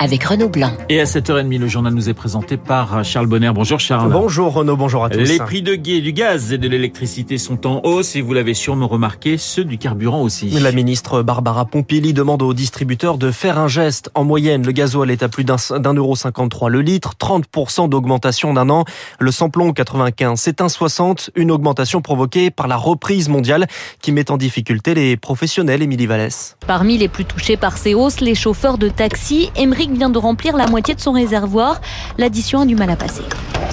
avec Renaud Blanc. Et à 7h30, le journal nous est présenté par Charles Bonner. Bonjour Charles. Bonjour Renaud, bonjour à tous. Les prix de du gaz et de l'électricité sont en hausse et vous l'avez sûrement remarqué, ceux du carburant aussi. La ministre Barbara Pompili demande aux distributeurs de faire un geste. En moyenne, le gasoil est à plus d'un euro 53 le litre, 30% d'augmentation d'un an. Le samplon 95, c'est un 60, une augmentation provoquée par la reprise mondiale qui met en difficulté les professionnels, Émilie Vallès. Parmi les plus touchés par ces hausses, les chauffeurs de taxi, Émeric vient de remplir la moitié de son réservoir. L'addition a du mal à passer.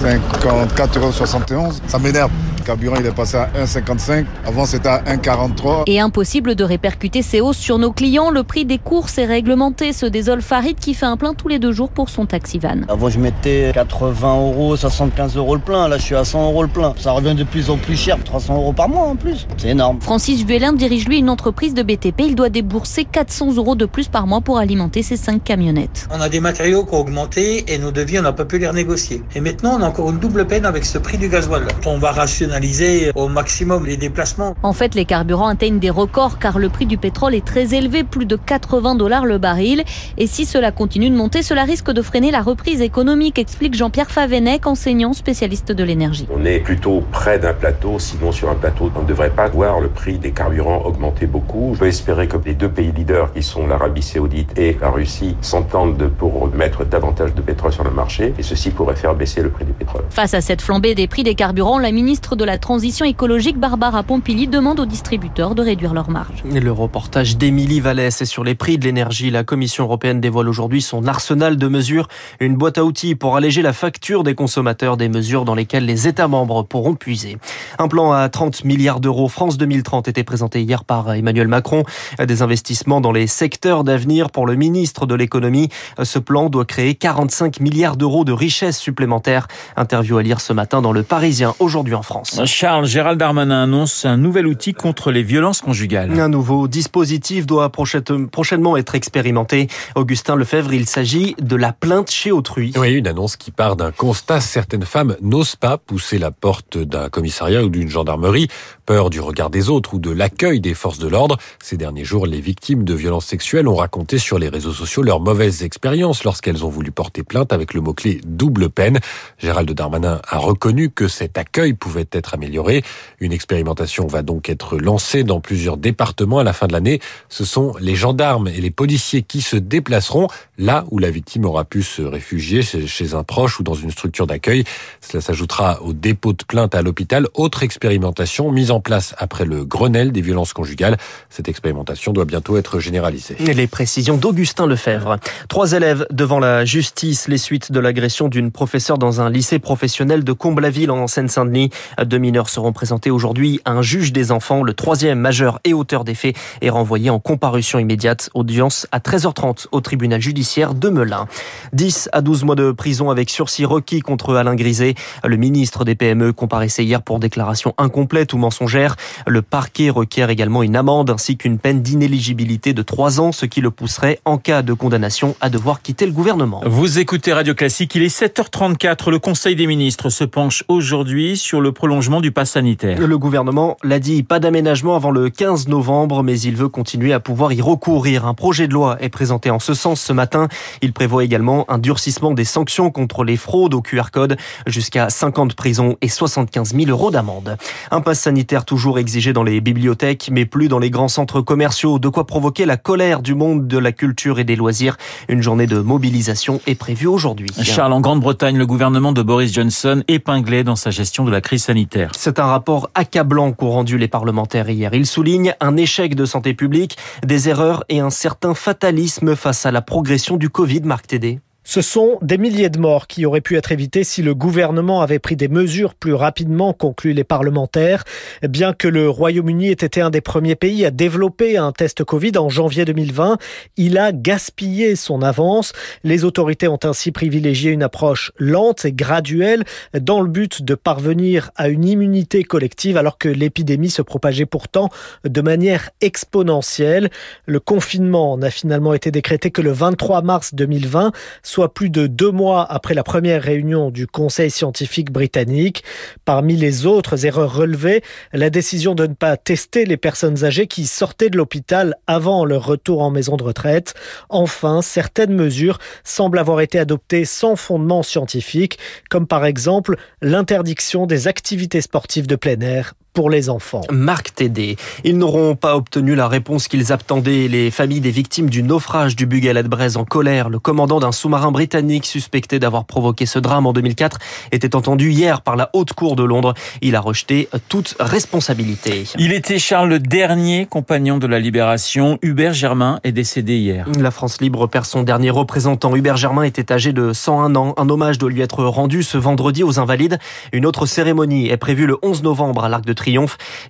54,71 euros. Ça m'énerve. Le carburant, il est passé à 1,55. Avant, c'était à 1,43. Et impossible de répercuter ces hausses sur nos clients. Le prix des courses est réglementé. Ce désole Farid qui fait un plein tous les deux jours pour son taxi van. Avant, je mettais 80 euros, 75 euros le plein. Là, je suis à 100 euros le plein. Ça revient de plus en plus cher. 300 euros par mois en plus. C'est énorme. Francis Vuelin dirige lui une entreprise de BTP. Il doit débourser 400 euros de plus par mois pour alimenter ses 5 camionnettes. On a des matériaux qui ont augmenté et nos devis, on n'a pas pu les renégocier. Et maintenant, on a encore une double peine avec ce prix du gasoil. On va rationaliser au maximum les déplacements. En fait, les carburants atteignent des records car le prix du pétrole est très élevé, plus de 80 dollars le baril. Et si cela continue de monter, cela risque de freiner la reprise économique, explique Jean-Pierre Favenec, enseignant spécialiste de l'énergie. On est plutôt près d'un plateau, sinon sur un plateau, on ne devrait pas voir le prix des carburants augmenter beaucoup. Je peux espérer que les deux pays leaders qui sont l'Arabie saoudite et la Russie s'entendent pour mettre davantage de pétrole sur le marché et ceci pourrait faire baisser le prix du pétrole. Face à cette flambée des prix des carburants, la ministre de la Transition écologique Barbara Pompili demande aux distributeurs de réduire leurs marges. Le reportage d'Émilie Vallès est sur les prix de l'énergie. La Commission européenne dévoile aujourd'hui son arsenal de mesures, une boîte à outils pour alléger la facture des consommateurs, des mesures dans lesquelles les États membres pourront puiser. Un plan à 30 milliards d'euros France 2030 était présenté hier par Emmanuel Macron. Des investissements dans les secteurs d'avenir pour le ministre de l'économie. Ce plan doit créer 45 milliards d'euros de richesses supplémentaires. Interview à lire ce matin dans Le Parisien, aujourd'hui en France. Charles Gérald Darmanin annonce un nouvel outil contre les violences conjugales. Un nouveau dispositif doit prochainement être expérimenté. Augustin Lefebvre, il s'agit de la plainte chez autrui. Oui, une annonce qui part d'un constat. Certaines femmes n'osent pas pousser la porte d'un commissariat ou d'une gendarmerie, peur du regard des autres ou de l'accueil des forces de l'ordre. Ces derniers jours, les victimes de violences sexuelles ont raconté sur les réseaux sociaux leurs mauvaises expériences lorsqu'elles ont voulu porter plainte avec le mot-clé double peine. Gérald Darmanin a reconnu que cet accueil pouvait être amélioré. Une expérimentation va donc être lancée dans plusieurs départements à la fin de l'année. Ce sont les gendarmes et les policiers qui se déplaceront là où la victime aura pu se réfugier chez un proche ou dans une structure d'accueil. Cela s'ajoutera au dépôt de plainte à l'hôpital. Autre expérimentation mise en place après le Grenelle des violences conjugales. Cette expérimentation doit bientôt être généralisée. Les précisions d'Augustin Lefebvre. Trois élèves devant la justice, les suites de l'agression d'une professeure dans un lycée professionnel de Comblaville en Seine-Saint-Denis. Deux mineurs seront présentés aujourd'hui à un juge des enfants. Le troisième majeur et auteur des faits est renvoyé en comparution immédiate. Audience à 13h30 au tribunal judiciaire de Melun. 10 à 12 mois de prison avec sursis requis contre Alain Griset. Le ministre des PME comparaissait hier pour déclaration incomplète ou mensongère. Le parquet requiert également une amende ainsi qu'une peine d'inéligibilité de 3 ans, ce qui le pousserait en cas de condamnation à devoir quitter le gouvernement. Vous écoutez Radio Classique, il est 7h34. Le Conseil des ministres se penche aujourd'hui sur le prolongement du pass sanitaire. Le gouvernement l'a dit, pas d'aménagement avant le 15 novembre, mais il veut continuer à pouvoir y recourir. Un projet de loi est présenté en ce sens ce matin. Il prévoit également un durcissement des sanctions contre les fraudes au QR code, jusqu'à 50 prisons et 75 000 euros d'amende. Un pass sanitaire toujours exigé dans les bibliothèques, mais plus dans les grands centres commerciaux, de quoi provoquer la colère du monde de la culture et des loisirs. Une journée de mobilisation est prévue aujourd'hui. Charles, en Grande-Bretagne, le gouvernement de Boris Johnson épinglé dans sa gestion de la crise sanitaire. C'est un rapport accablant qu'ont rendu les parlementaires hier. Il souligne un échec de santé publique, des erreurs et un certain fatalisme face à la progression du Covid, Marc Tédé. Ce sont des milliers de morts qui auraient pu être évités si le gouvernement avait pris des mesures plus rapidement, concluent les parlementaires. Bien que le Royaume-Uni ait été un des premiers pays à développer un test Covid en janvier 2020, il a gaspillé son avance. Les autorités ont ainsi privilégié une approche lente et graduelle dans le but de parvenir à une immunité collective alors que l'épidémie se propageait pourtant de manière exponentielle. Le confinement n'a finalement été décrété que le 23 mars 2020 soit plus de deux mois après la première réunion du Conseil scientifique britannique. Parmi les autres erreurs relevées, la décision de ne pas tester les personnes âgées qui sortaient de l'hôpital avant leur retour en maison de retraite. Enfin, certaines mesures semblent avoir été adoptées sans fondement scientifique, comme par exemple l'interdiction des activités sportives de plein air pour les enfants. Marc Tédé. Ils n'auront pas obtenu la réponse qu'ils attendaient. Les familles des victimes du naufrage du Bugalet Braise en colère. Le commandant d'un sous-marin britannique suspecté d'avoir provoqué ce drame en 2004 était entendu hier par la Haute Cour de Londres. Il a rejeté toute responsabilité. Il était Charles le dernier compagnon de la Libération. Hubert Germain est décédé hier. La France libre perd son dernier représentant. Hubert Germain était âgé de 101 ans. Un hommage doit lui être rendu ce vendredi aux Invalides. Une autre cérémonie est prévue le 11 novembre à l'Arc de Triomphe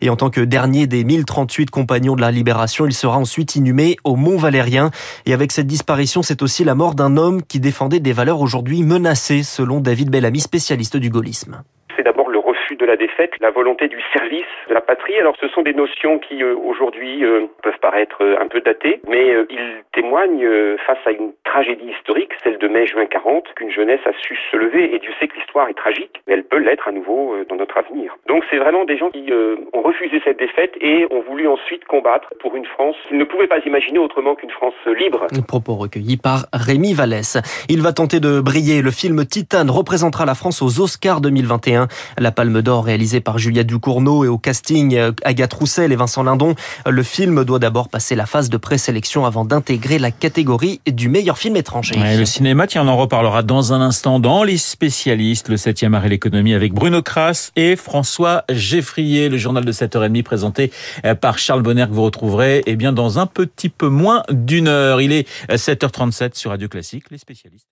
et en tant que dernier des 1038 compagnons de la Libération, il sera ensuite inhumé au Mont Valérien. Et avec cette disparition, c'est aussi la mort d'un homme qui défendait des valeurs aujourd'hui menacées, selon David Bellamy, spécialiste du gaullisme c'est d'abord le refus de la défaite, la volonté du service de la patrie. Alors ce sont des notions qui euh, aujourd'hui euh, peuvent paraître euh, un peu datées, mais ils témoignent face à une tragédie historique, celle de mai-juin 40, qu'une jeunesse a su se lever. Et Dieu sait que l'histoire est tragique, mais elle peut l'être à nouveau dans notre avenir. Donc c'est vraiment des gens qui ont refusé cette défaite et ont voulu ensuite combattre pour une France qu'ils ne pouvaient pas imaginer autrement qu'une France libre. Propos recueillis par Rémi Vallès. Il va tenter de briller. Le film Titane représentera la France aux Oscars 2021. La Palme d'Or réalisée par Julia Ducournau et au casting euh, Agathe Roussel et Vincent Lindon. Le film doit d'abord passer la phase de présélection avant d'intégrer la catégorie du meilleur film étranger. le cinéma, tiens, on en reparlera dans un instant dans les spécialistes, le 7e art et l'économie avec Bruno Kras et François Geffrier, le journal de 7h30 présenté euh, par Charles Bonner que vous retrouverez eh bien, dans un petit peu moins d'une heure. Il est 7h37 euh, sur Radio Classique, les spécialistes.